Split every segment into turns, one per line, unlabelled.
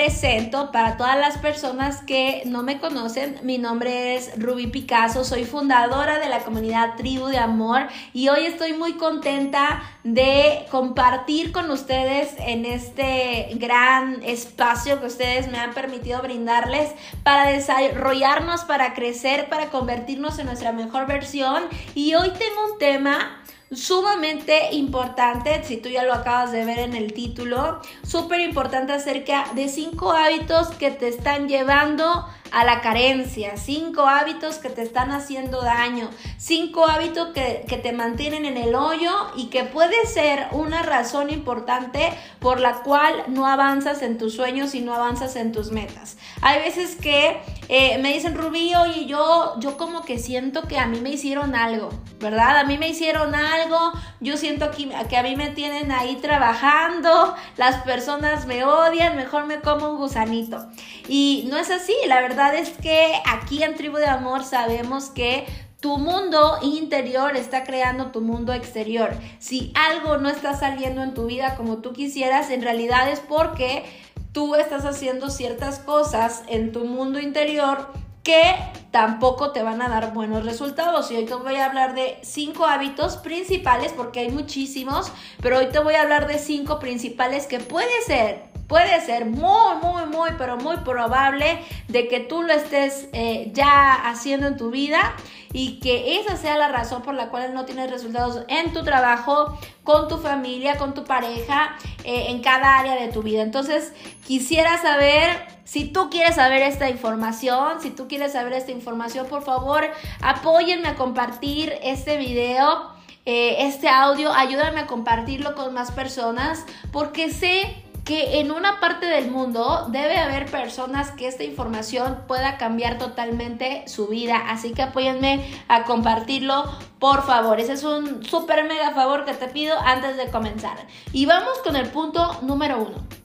Presento para todas las personas que no me conocen. Mi nombre es Ruby Picasso, soy fundadora de la comunidad Tribu de Amor y hoy estoy muy contenta de compartir con ustedes en este gran espacio que ustedes me han permitido brindarles para desarrollarnos, para crecer, para convertirnos en nuestra mejor versión. Y hoy tengo un tema sumamente importante, si tú ya lo acabas de ver en el título, súper importante acerca de cinco hábitos que te están llevando a la carencia, cinco hábitos que te están haciendo daño, cinco hábitos que, que, te mantienen en el hoyo y que puede ser una razón importante por la cual no avanzas en tus sueños y no avanzas en tus metas. Hay veces que eh, me dicen, Rubí, oye, yo, yo como que siento que a mí me hicieron algo, ¿verdad? A mí me hicieron algo, yo siento que, que a mí me tienen ahí trabajando, las personas me odian, mejor me como un gusanito. Y no es así, la verdad es que aquí en Tribu de Amor sabemos que tu mundo interior está creando tu mundo exterior. Si algo no está saliendo en tu vida como tú quisieras, en realidad es porque tú estás haciendo ciertas cosas en tu mundo interior que tampoco te van a dar buenos resultados. Y hoy te voy a hablar de cinco hábitos principales, porque hay muchísimos, pero hoy te voy a hablar de cinco principales que puede ser puede ser muy, muy, muy, pero muy probable de que tú lo estés eh, ya haciendo en tu vida y que esa sea la razón por la cual no tienes resultados en tu trabajo, con tu familia, con tu pareja, eh, en cada área de tu vida. Entonces, quisiera saber, si tú quieres saber esta información, si tú quieres saber esta información, por favor, apóyenme a compartir este video. Eh, este audio, ayúdame a compartirlo con más personas porque sé que en una parte del mundo debe haber personas que esta información pueda cambiar totalmente su vida. Así que apóyenme a compartirlo, por favor. Ese es un súper mega favor que te pido antes de comenzar. Y vamos con el punto número uno.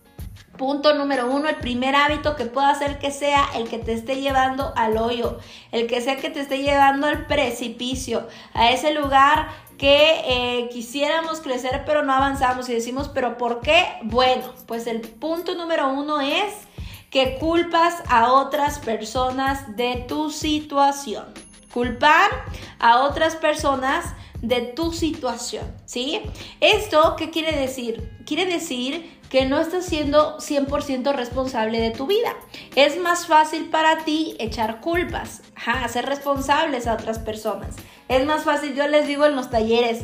Punto número uno, el primer hábito que pueda hacer que sea el que te esté llevando al hoyo, el que sea que te esté llevando al precipicio, a ese lugar que eh, quisiéramos crecer pero no avanzamos y decimos, pero ¿por qué? Bueno, pues el punto número uno es que culpas a otras personas de tu situación. Culpar a otras personas de tu situación, ¿sí? ¿Esto qué quiere decir? Quiere decir que no estás siendo 100% responsable de tu vida. Es más fácil para ti echar culpas, hacer responsables a otras personas. Es más fácil, yo les digo en los talleres,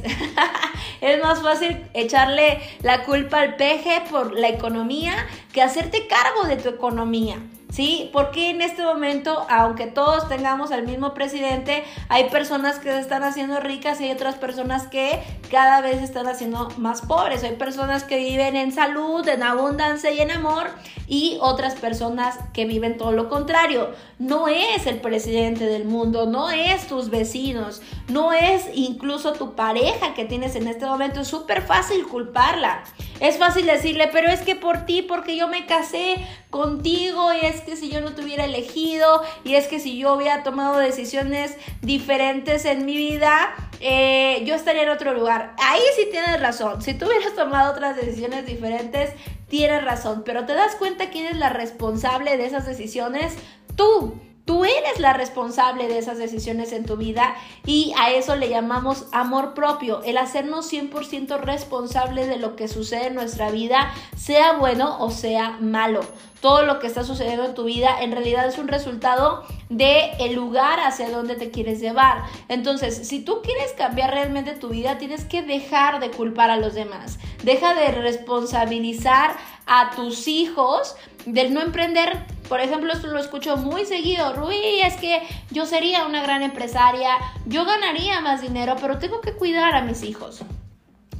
es más fácil echarle la culpa al peje por la economía que hacerte cargo de tu economía. ¿Sí? Porque en este momento, aunque todos tengamos al mismo presidente, hay personas que se están haciendo ricas y hay otras personas que cada vez se están haciendo más pobres. Hay personas que viven en salud, en abundancia y en amor y otras personas que viven todo lo contrario. No es el presidente del mundo, no es tus vecinos, no es incluso tu pareja que tienes en este momento. Es súper fácil culparla. Es fácil decirle, pero es que por ti, porque yo me casé contigo y es que si yo no te hubiera elegido y es que si yo hubiera tomado decisiones diferentes en mi vida, eh, yo estaría en otro lugar. Ahí sí tienes razón. Si tú hubieras tomado otras decisiones diferentes, tienes razón. Pero te das cuenta quién es la responsable de esas decisiones? Tú. Tú eres la responsable de esas decisiones en tu vida y a eso le llamamos amor propio, el hacernos 100% responsable de lo que sucede en nuestra vida, sea bueno o sea malo. Todo lo que está sucediendo en tu vida en realidad es un resultado de el lugar hacia donde te quieres llevar. Entonces, si tú quieres cambiar realmente tu vida, tienes que dejar de culpar a los demás. Deja de responsabilizar a tus hijos del no emprender Por ejemplo, esto lo escucho muy seguido. Rubí, es que yo sería una gran empresaria, yo ganaría más dinero, pero tengo que cuidar a mis hijos.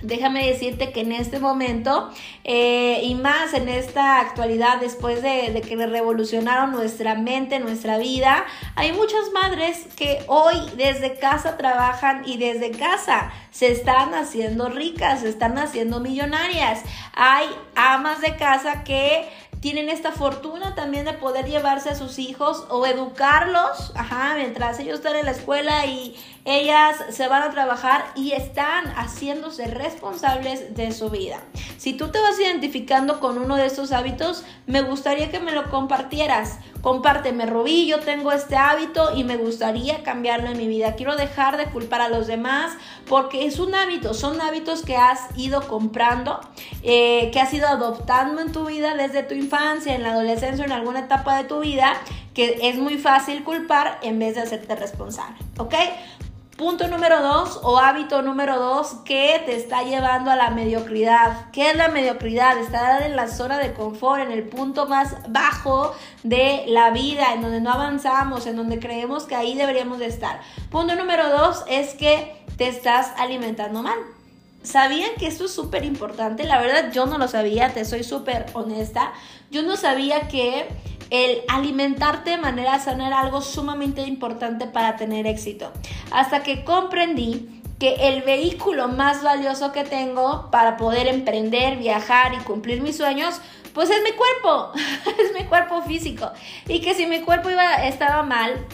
Déjame decirte que en este momento eh, y más en esta actualidad después de, de, que revolucionaron nuestra mente, nuestra vida, hay muchas madres que hoy desde casa trabajan y desde casa se están haciendo ricas, se están haciendo millonarias. Hay amas de casa que tienen esta fortuna también de poder llevarse a sus hijos o educarlos, mientras ellos están en la escuela y ellas se van a trabajar y están haciéndose responsables de su vida. Si tú te vas identificando con uno de estos hábitos, me gustaría que me lo compartieras. Compárteme, Rubí, yo tengo este hábito y me gustaría cambiarlo en mi vida. Quiero dejar de culpar a los demás porque es un hábito, son hábitos que has ido comprando, eh, que has ido adoptando en tu vida desde tu infancia, en la adolescencia, en alguna etapa de tu vida, que es muy fácil culpar en vez de hacerte responsable, ¿ok? Punto número dos o hábito número dos que te está llevando a la mediocridad. ¿Qué es la mediocridad? Estar en la zona de confort, en el punto más bajo de la vida, en donde no avanzamos, en donde creemos que ahí deberíamos de estar. Punto número dos es que te estás alimentando mal. ¿Sabían que esto es súper importante? La verdad yo no lo sabía, te soy súper honesta. Yo no sabía que el alimentarte de manera sana era algo sumamente importante para tener éxito. Hasta que comprendí que el vehículo más valioso que tengo para poder emprender, viajar y cumplir mis sueños, pues es mi cuerpo, es mi cuerpo físico. Y que si mi cuerpo iba, estaba mal,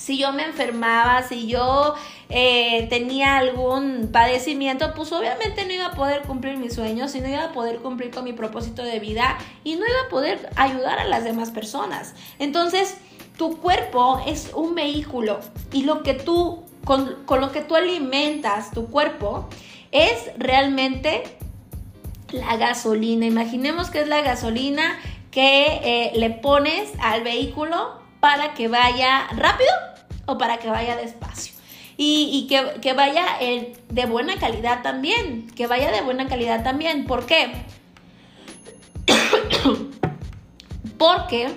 si yo me enfermaba, si yo eh, tenía algún padecimiento, pues obviamente no iba a poder cumplir mis sueños y no iba a poder cumplir con mi propósito de vida y no iba a poder ayudar a las demás personas. Entonces, tu cuerpo es un vehículo y lo que tú, con, lo que tú alimentas tu cuerpo, es realmente la gasolina. Imaginemos que es la gasolina que eh, le pones al vehículo para que vaya rápido o para que vaya despacio. Y, que, vaya de buena calidad también, que vaya de buena calidad también. ¿Por qué? Porque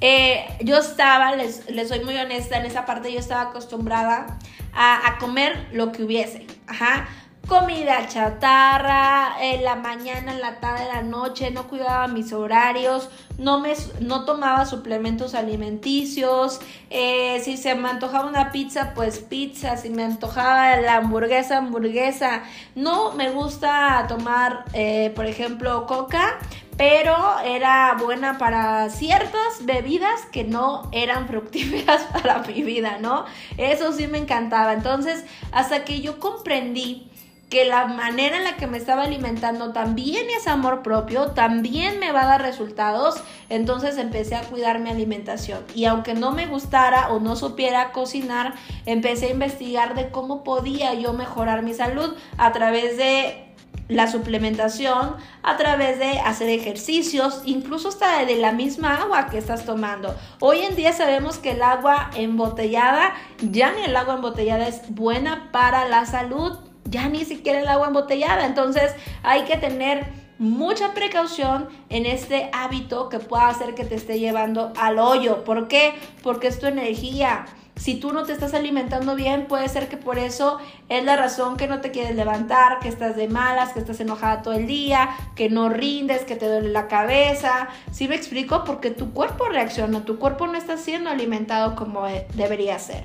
eh, yo estaba, les, soy muy honesta, en esa parte yo estaba acostumbrada a, a comer lo que hubiese. Ajá comida chatarra, en la mañana, en la tarde, en la noche, no cuidaba mis horarios, no, me, no tomaba suplementos alimenticios, eh, si se me antojaba una pizza, pues pizza, si me antojaba la hamburguesa, hamburguesa. No me gusta tomar, eh, por ejemplo, coca, pero era buena para ciertas bebidas que no eran fructíferas para mi vida, ¿no? Eso sí me encantaba. Entonces, hasta que yo comprendí que la manera en la que me estaba alimentando también es amor propio, también me va a dar resultados, entonces empecé a cuidar mi alimentación. Y aunque no me gustara o no supiera cocinar, empecé a investigar de cómo podía yo mejorar mi salud a través de la suplementación, a través de hacer ejercicios, incluso hasta de la misma agua que estás tomando. Hoy en día sabemos que el agua embotellada, ya ni el agua embotellada es buena para la salud ya ni siquiera el agua embotellada. Entonces hay que tener mucha precaución en este hábito que pueda hacer que te esté llevando al hoyo. ¿Por qué? Porque es tu energía. Si tú no te estás alimentando bien, puede ser que por eso es la razón que no te quieres levantar, que estás de malas, que estás enojada todo el día, que no rindes, que te duele la cabeza. ¿Sí me explico? Porque tu cuerpo reacciona, tu cuerpo no está siendo alimentado como debería ser.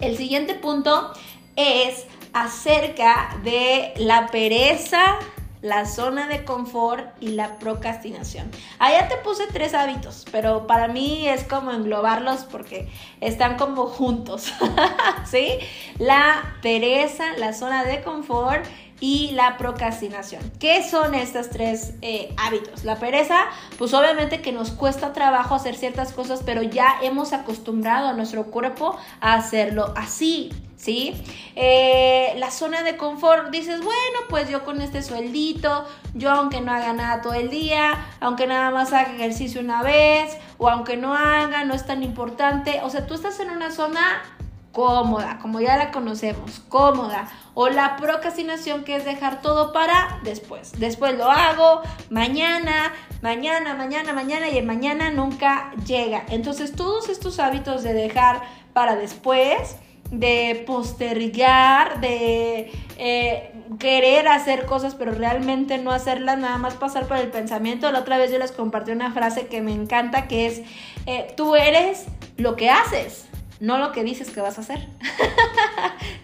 El siguiente punto es acerca de la pereza, la zona de confort y la procrastinación. Allá te puse tres hábitos, pero para mí es como englobarlos porque están como juntos, ¿sí? La pereza, la zona de confort y la procrastinación. ¿Qué son estos tres eh, hábitos? La pereza, pues obviamente que nos cuesta trabajo hacer ciertas cosas, pero ya hemos acostumbrado a nuestro cuerpo a hacerlo así. ¿Sí? Eh, la zona de confort, dices, bueno, pues yo con este sueldito, yo aunque no haga nada todo el día, aunque nada más haga ejercicio una vez, o aunque no haga, no es tan importante. O sea, tú estás en una zona cómoda, como ya la conocemos, cómoda. O la procrastinación que es dejar todo para después. Después lo hago, mañana, mañana, mañana, mañana y el mañana nunca llega. Entonces todos estos hábitos de dejar para después, de postergar, de eh, querer hacer cosas pero realmente no hacerlas, nada más pasar por el pensamiento. La otra vez yo les compartí una frase que me encanta que es, eh, tú eres lo que haces no lo que dices que vas a hacer.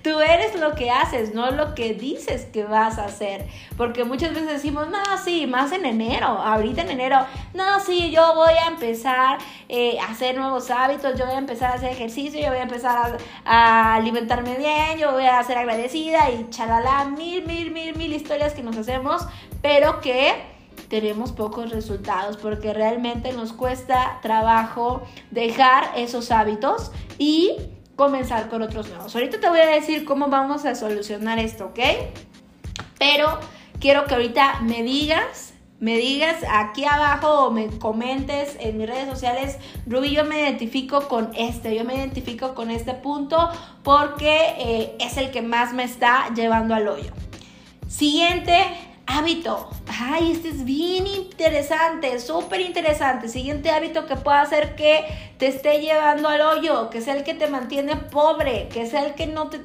Tú eres lo que haces, no lo que dices que vas a hacer. Porque muchas veces decimos, no, sí, más en enero, ahorita en enero, no, sí, yo voy a empezar eh, a hacer nuevos hábitos, yo voy a empezar a hacer ejercicio, yo voy a empezar a, alimentarme bien, yo voy a ser agradecida y chalala, mil, mil, mil, mil historias que nos hacemos, pero que tenemos pocos resultados porque realmente nos cuesta trabajo dejar esos hábitos y comenzar con otros nuevos. Ahorita te voy a decir cómo vamos a solucionar esto, ¿ok? Pero quiero que ahorita me digas, me digas aquí abajo o me comentes en mis redes sociales, Ruby, yo me identifico con este, yo me identifico con este punto porque eh, es el que más me está llevando al hoyo. Siguiente hábito. Ay, este es bien interesante, súper interesante. Siguiente hábito que pueda hacer que te esté llevando al hoyo, que sea el que te mantiene pobre, que sea el que no te,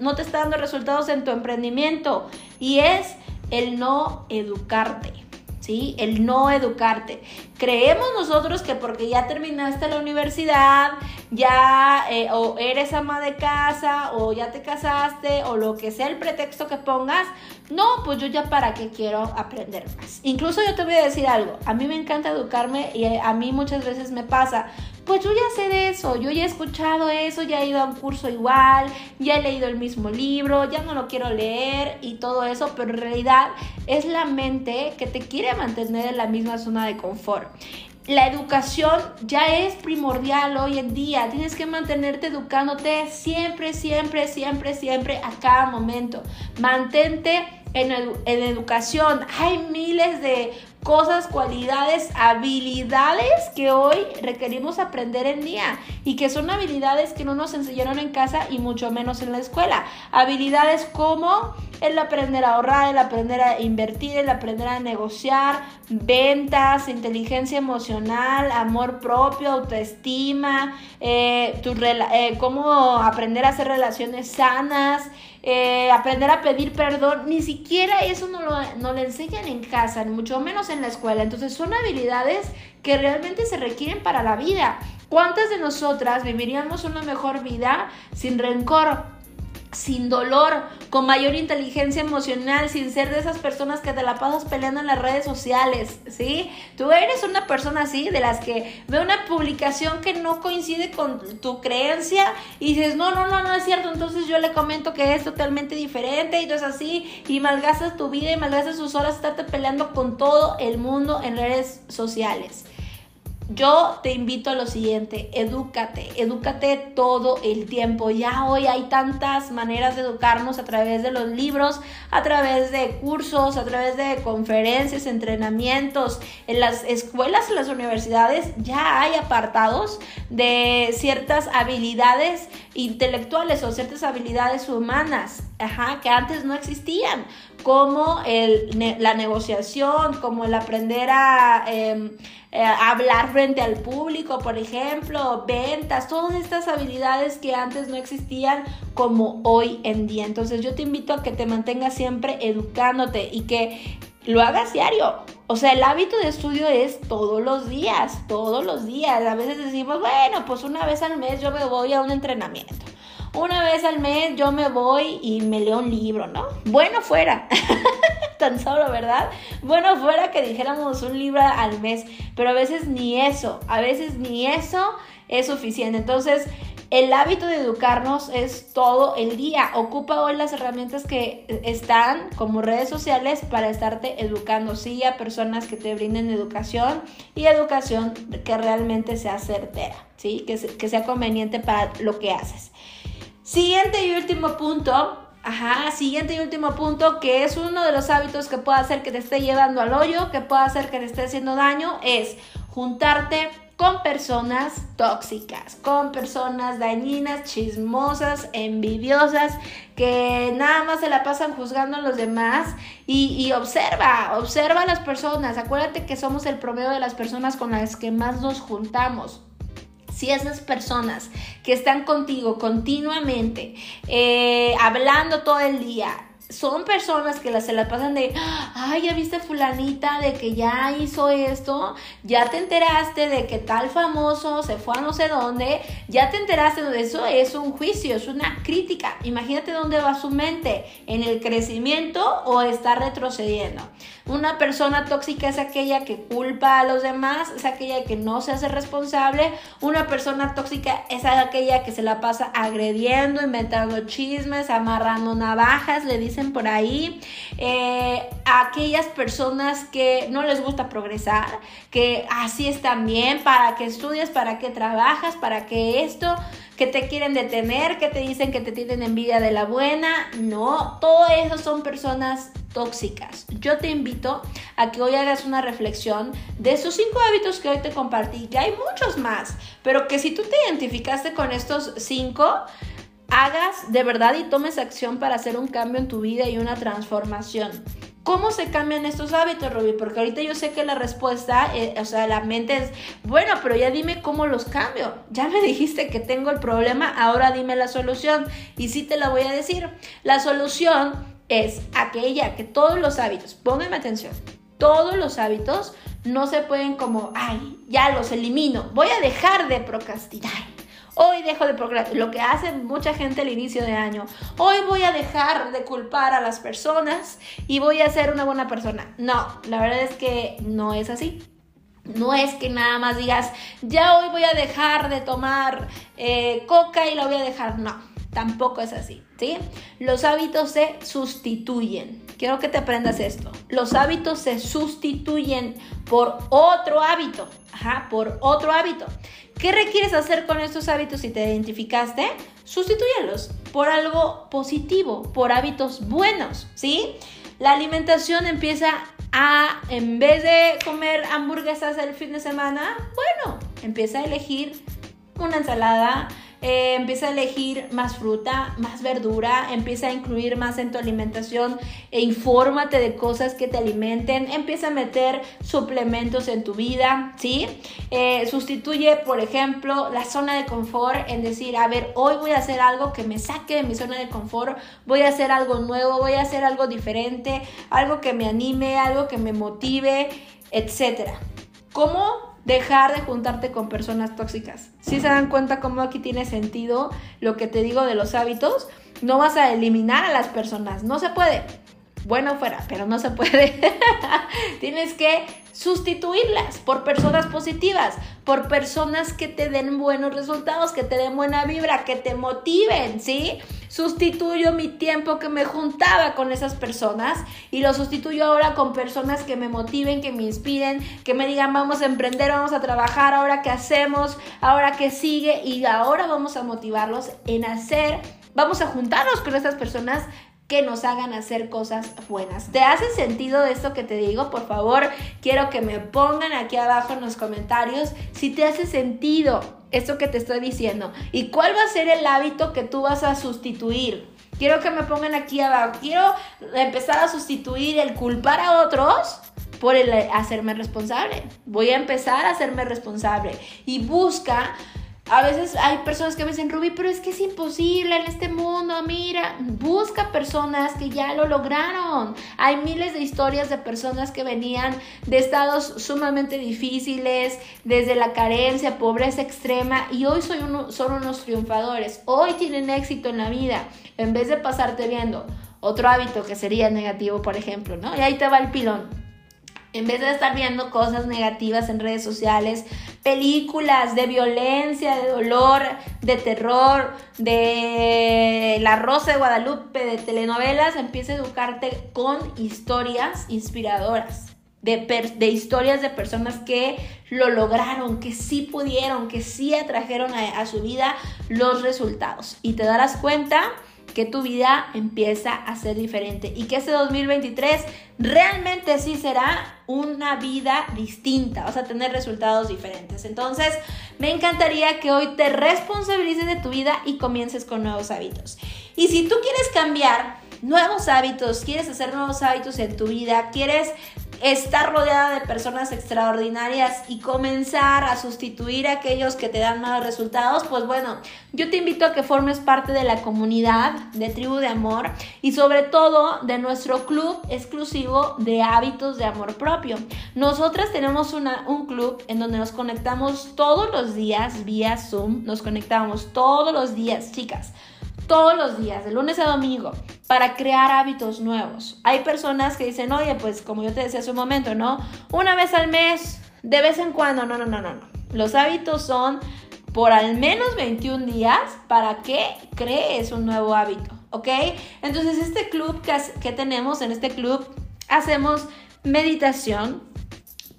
no te está dando resultados en tu emprendimiento. Y es el no educarte. ¿Sí? El no educarte. Creemos nosotros que porque ya terminaste la universidad, ya eh, o eres ama de casa, o ya te casaste, o lo que sea el pretexto que pongas, no, pues yo ya para qué quiero aprender más. Incluso yo te voy a decir algo, a mí me encanta educarme y a mí muchas veces me pasa, pues yo ya sé de eso, yo ya he escuchado eso, ya he ido a un curso igual, ya he leído el mismo libro, ya no lo quiero leer y todo eso, pero en realidad es la mente que te quiere mantener en la misma zona de confort la educación ya es primordial hoy en día. Tienes que mantenerte educándote siempre, siempre, siempre, siempre, a cada momento. Mantente en, en educación. Hay miles de cosas, cualidades, habilidades que hoy requerimos aprender en día y que son habilidades que no nos enseñaron en casa y mucho menos en la escuela. Habilidades como el aprender a ahorrar, el aprender a invertir, el aprender a negociar, ventas, inteligencia emocional, amor propio, autoestima, eh, eh, cómo aprender a hacer relaciones sanas, eh, aprender a pedir perdón, ni siquiera eso no lo, no le enseñan en casa, mucho menos en la escuela. Entonces son habilidades que realmente se requieren para la vida. ¿Cuántas de nosotras viviríamos una mejor vida sin rencor? Sin dolor, con mayor inteligencia emocional, sin ser de esas personas que te la pasas peleando en las redes sociales, ¿sí? Tú eres una persona así, de las que ve una publicación que no coincide con tu creencia y dices, no, no, no, no es cierto, entonces yo le comento que es totalmente diferente y tú es así y malgastas tu vida y malgastas tus horas estarte peleando con todo el mundo en redes sociales. Yo te invito a lo siguiente, edúcate, edúcate todo el tiempo. Ya hoy hay tantas maneras de educarnos a través de los libros, a través de cursos, a través de conferencias, entrenamientos. En las escuelas, en las universidades ya hay apartados de ciertas habilidades intelectuales o ciertas habilidades humanas, ajá, que antes no existían, como el, la negociación, como el aprender a... Em, eh, hablar frente al público, por ejemplo, ventas, todas estas habilidades que antes no existían como hoy en día. Entonces yo te invito a que te mantengas siempre educándote y que lo hagas diario. O sea, el hábito de estudio es todos los días, todos los días. A veces decimos, bueno, pues una vez al mes yo me voy a un entrenamiento. Una vez al mes yo me voy y me leo un libro, ¿no? Bueno, fuera. tan solo, ¿verdad? Bueno, fuera que dijéramos un libro al mes, pero a veces ni eso, a veces ni eso es suficiente. Entonces, el hábito de educarnos es todo el día. Ocupa hoy las herramientas que están como redes sociales para estarte educando. Sí, a personas que te brinden educación y educación que realmente sea certera, ¿sí? Que, que sea conveniente para lo que haces. Siguiente y último punto Ajá, siguiente y último punto, que es uno de los hábitos que puede hacer que te esté llevando al hoyo, que puede hacer que te esté haciendo daño, es juntarte con personas tóxicas, con personas dañinas, chismosas, envidiosas, que nada más se la pasan juzgando a los demás y, observa, observa a las personas. Acuérdate que somos el promedio de las personas con las que más nos juntamos. Si esas personas que están contigo continuamente, eh, hablando todo el día, son personas que se la pasan de, ay, ya viste fulanita de que ya hizo esto, ya te enteraste de que tal famoso se fue a no sé dónde, ya te enteraste de eso, es un juicio, es una crítica. Imagínate dónde va su mente, en el crecimiento o está retrocediendo. Una persona tóxica es aquella que culpa a los demás, es aquella que no se hace responsable. Una persona tóxica es aquella que se la pasa agrediendo, inventando chismes, amarrando navajas, le por ahí, eh, aquellas personas que no les gusta progresar, que así están bien, para que estudias, para que trabajas, para que esto, que te quieren detener, que te dicen que te tienen envidia de la buena, no, todo eso son personas tóxicas. Yo te invito a que hoy hagas una reflexión de esos cinco hábitos que hoy te compartí, que hay muchos más, pero que si tú te identificaste con estos cinco, hagas de verdad y tomes acción para hacer un cambio en tu vida y una transformación. ¿Cómo se cambian estos hábitos, Ruby? Porque ahorita yo sé que la respuesta, eh, o sea, la mente es, bueno, pero ya dime cómo los cambio. Ya me dijiste que tengo el problema, ahora dime la solución. Y sí te la voy a decir. La solución es aquella que todos los hábitos, pónganme atención, todos los hábitos no se pueden como, ay, ya los elimino, voy a dejar de procrastinar Hoy dejo de procrastinar, lo que hace mucha gente al inicio de año. Hoy voy a dejar de culpar a las personas y voy a ser una buena persona. No, la verdad es que no es así. No es que nada más digas, ya hoy voy a dejar de tomar eh, coca y lo voy a dejar. No, tampoco es así, ¿sí? Los hábitos se sustituyen. Quiero que te aprendas esto. Los hábitos se sustituyen por otro hábito. Ajá, por otro hábito. ¿Qué requieres hacer con estos hábitos si te identificaste? Sustituyelos por algo positivo, por hábitos buenos, ¿sí? La alimentación empieza a, en vez de comer hamburguesas el fin de semana, bueno, empieza a elegir una ensalada, eh, empieza a elegir más fruta, más verdura, empieza a incluir más en tu alimentación e infórmate de cosas que te alimenten, empieza a meter suplementos en tu vida, ¿sí? Eh, sustituye, por ejemplo, la zona de confort en decir, a ver, hoy voy a hacer algo que me saque de mi zona de confort, voy a hacer algo nuevo, voy a hacer algo diferente, algo que me anime, algo que me motive, etc. ¿Cómo dejar de juntarte con personas tóxicas. Si se dan cuenta cómo aquí tiene sentido lo que te digo de los hábitos, no vas a eliminar a las personas, no se puede. Bueno fuera, pero no se puede. Tienes que sustituirlas por personas positivas, por personas que te den buenos resultados, que te den buena vibra, que te motiven, ¿sí? Sustituyo mi tiempo que me juntaba con esas personas y lo sustituyo ahora con personas que me motiven, que me inspiren, que me digan vamos a emprender, vamos a trabajar, ahora qué hacemos, ahora qué sigue y ahora vamos a motivarlos en hacer, vamos a juntarnos con esas personas que nos hagan hacer cosas buenas. ¿Te hace sentido esto que te digo? Por favor, quiero que me pongan aquí abajo en los comentarios si te hace sentido esto que te estoy diciendo y cuál va a ser el hábito que tú vas a sustituir. Quiero que me pongan aquí abajo. Quiero empezar a sustituir el culpar a otros por el hacerme responsable. Voy a empezar a hacerme responsable y busca a veces hay personas que me dicen, Ruby, pero es que es imposible en este mundo, mira, busca personas que ya lo lograron. Hay miles de historias de personas que venían de estados sumamente difíciles, desde la carencia, pobreza extrema, y hoy son unos triunfadores. Hoy tienen éxito en la vida, en vez de pasarte viendo otro hábito que sería negativo, por ejemplo, ¿no? Y ahí te va el pilón en vez de estar viendo cosas negativas en redes sociales, películas de violencia, de dolor, de terror, de La Rosa de Guadalupe, de telenovelas, empieza a educarte con historias inspiradoras. De, de, historias de personas que lo lograron, que sí pudieron, que sí atrajeron a, a su vida los resultados. Y te darás cuenta que tu vida empieza a ser diferente y que este 2023 realmente sí será una vida distinta, vas a tener resultados diferentes. Entonces, me encantaría que hoy te responsabilices de tu vida y comiences con nuevos hábitos. Y si tú quieres cambiar nuevos hábitos, quieres hacer nuevos hábitos en tu vida, quieres estar rodeada de personas extraordinarias y comenzar a sustituir a aquellos que te dan malos resultados, pues bueno, yo te invito a que formes parte de la comunidad de Tribu de Amor y sobre todo de nuestro club exclusivo de hábitos de amor propio. Nosotras tenemos una, un club en donde nos conectamos todos los días vía Zoom, nos conectamos todos los días, chicas todos los días, de lunes a domingo, para crear hábitos nuevos. Hay personas que dicen, oye, pues como yo te decía hace un momento, ¿no? Una vez al mes, de vez en cuando, no, no, no, no, no. Los hábitos son por al menos 21 días para que crees un nuevo hábito, ¿ok? Entonces, este club que, que tenemos, en este club, hacemos meditación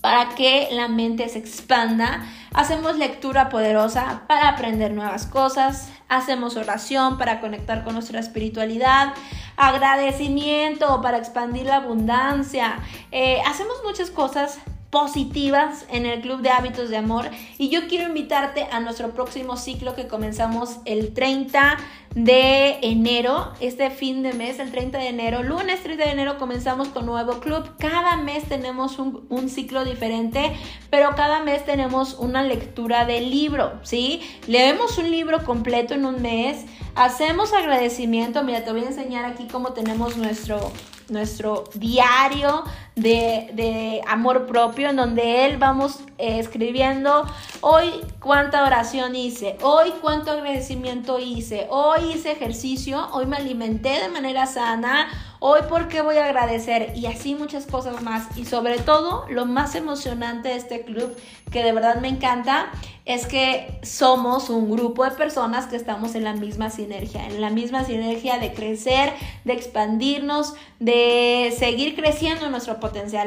para que la mente se expanda. Hacemos lectura poderosa para aprender nuevas cosas hacemos oración para conectar con nuestra espiritualidad, agradecimiento para expandir la abundancia, eh, hacemos muchas cosas positivas en el Club de Hábitos de Amor. Y yo quiero invitarte a nuestro próximo ciclo que comenzamos el 30 de enero, este fin de mes, el 30 de enero, lunes 30 de enero comenzamos con nuevo club. Cada mes tenemos un, un ciclo diferente, pero cada mes tenemos una lectura del libro, ¿sí? Leemos un libro completo en un mes, hacemos agradecimiento, mira, te voy a enseñar aquí cómo tenemos nuestro nuestro diario de, amor propio, en donde él vamos eh, escribiendo hoy cuánta oración hice, hoy cuánto agradecimiento hice, hoy hice ejercicio, hoy me alimenté de manera sana, hoy por qué voy a agradecer y así muchas cosas más. Y sobre todo, lo más emocionante de este club, que de verdad me encanta, es que somos un grupo de personas que estamos en la misma sinergia, en la misma sinergia de crecer, de expandirnos, de seguir creciendo nuestro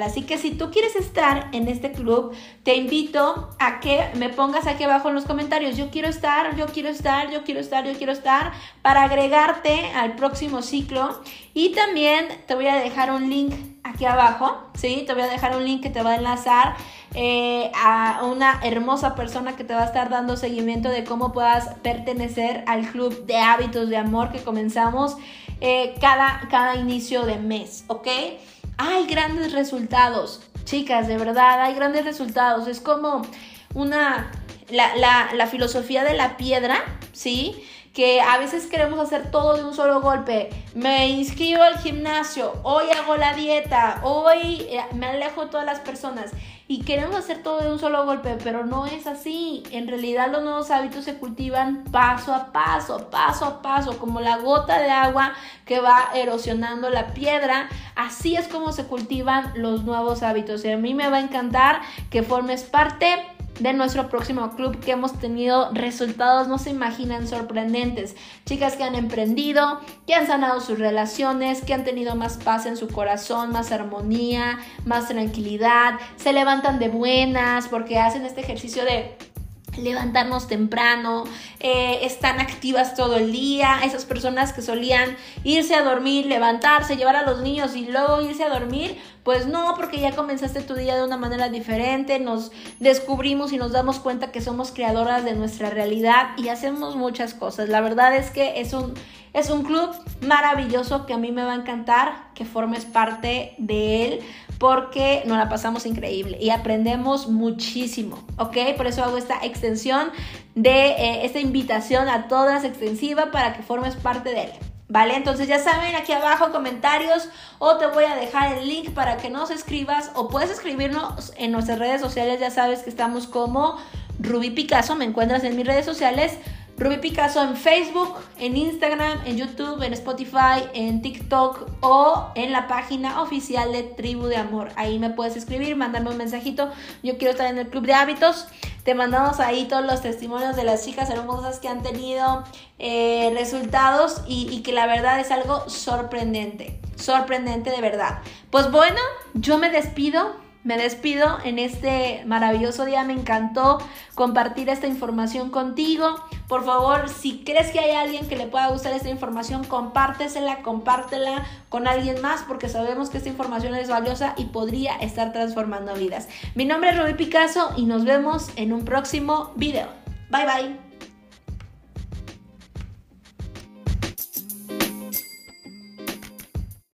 Así que si tú quieres estar en este club, te invito a que me pongas aquí abajo en los comentarios, yo quiero estar, yo quiero estar, yo quiero estar, yo quiero estar, para agregarte al próximo ciclo. Y también te voy a dejar un link aquí abajo, ¿sí? Te voy a dejar un link que te va a enlazar eh, a una hermosa persona que te va a estar dando seguimiento de cómo puedas pertenecer al club de hábitos de amor que comenzamos eh, cada, cada inicio de mes, ¿ok? Hay grandes resultados, chicas, de verdad, hay grandes resultados. Es como una, la, la, la filosofía de la piedra, ¿sí? que a veces queremos hacer todo de un solo golpe. Me inscribo al gimnasio, hoy hago la dieta, hoy eh, me alejo de todas las personas y queremos hacer todo de un solo golpe, pero no es así. En realidad los nuevos hábitos se cultivan paso a paso, paso a paso, como la gota de agua que va erosionando la piedra. Así es como se cultivan los nuevos hábitos. Y a mí me va a encantar que formes parte de nuestro próximo club que hemos tenido resultados, no se imaginan, sorprendentes. Chicas que han emprendido, que han sanado sus relaciones, que han tenido más paz en su corazón, más armonía, más tranquilidad, se levantan de buenas porque hacen este ejercicio de levantarnos temprano, eh, están activas todo el día, esas personas que solían irse a dormir, levantarse, llevar a los niños y luego irse a dormir, pues no, porque ya comenzaste tu día de una manera diferente, nos descubrimos y nos damos cuenta que somos creadoras de nuestra realidad y hacemos muchas cosas. La verdad es que es un, es un club maravilloso que a mí me va a encantar que formes parte de él porque nos la pasamos increíble y aprendemos muchísimo, ¿ok? Por eso hago esta extensión de eh, esta invitación a todas extensiva para que formes parte de él. ¿Vale? Entonces ya saben, aquí abajo comentarios o te voy a dejar el link para que nos escribas o puedes escribirnos en nuestras redes sociales, ya sabes que estamos como Ruby Picasso, me encuentras en mis redes sociales Ruby Picasso en Facebook, en Instagram, en YouTube, en Spotify, en TikTok o en la página oficial de Tribu de Amor. Ahí me puedes escribir, mandarme un mensajito. Yo quiero estar en el Club de Hábitos. Te mandamos ahí todos los testimonios de las chicas hermosas que han tenido eh, resultados y que la verdad es algo sorprendente. Sorprendente de verdad. Pues bueno, yo me despido me despido en este maravilloso día. Me encantó compartir esta información contigo. Por favor, si crees que hay alguien que le pueda gustar esta información, compártesela, compártela con alguien más porque sabemos que esta información es valiosa y podría estar transformando vidas. Mi nombre es Rubí Picasso y nos vemos en un próximo video. Bye bye.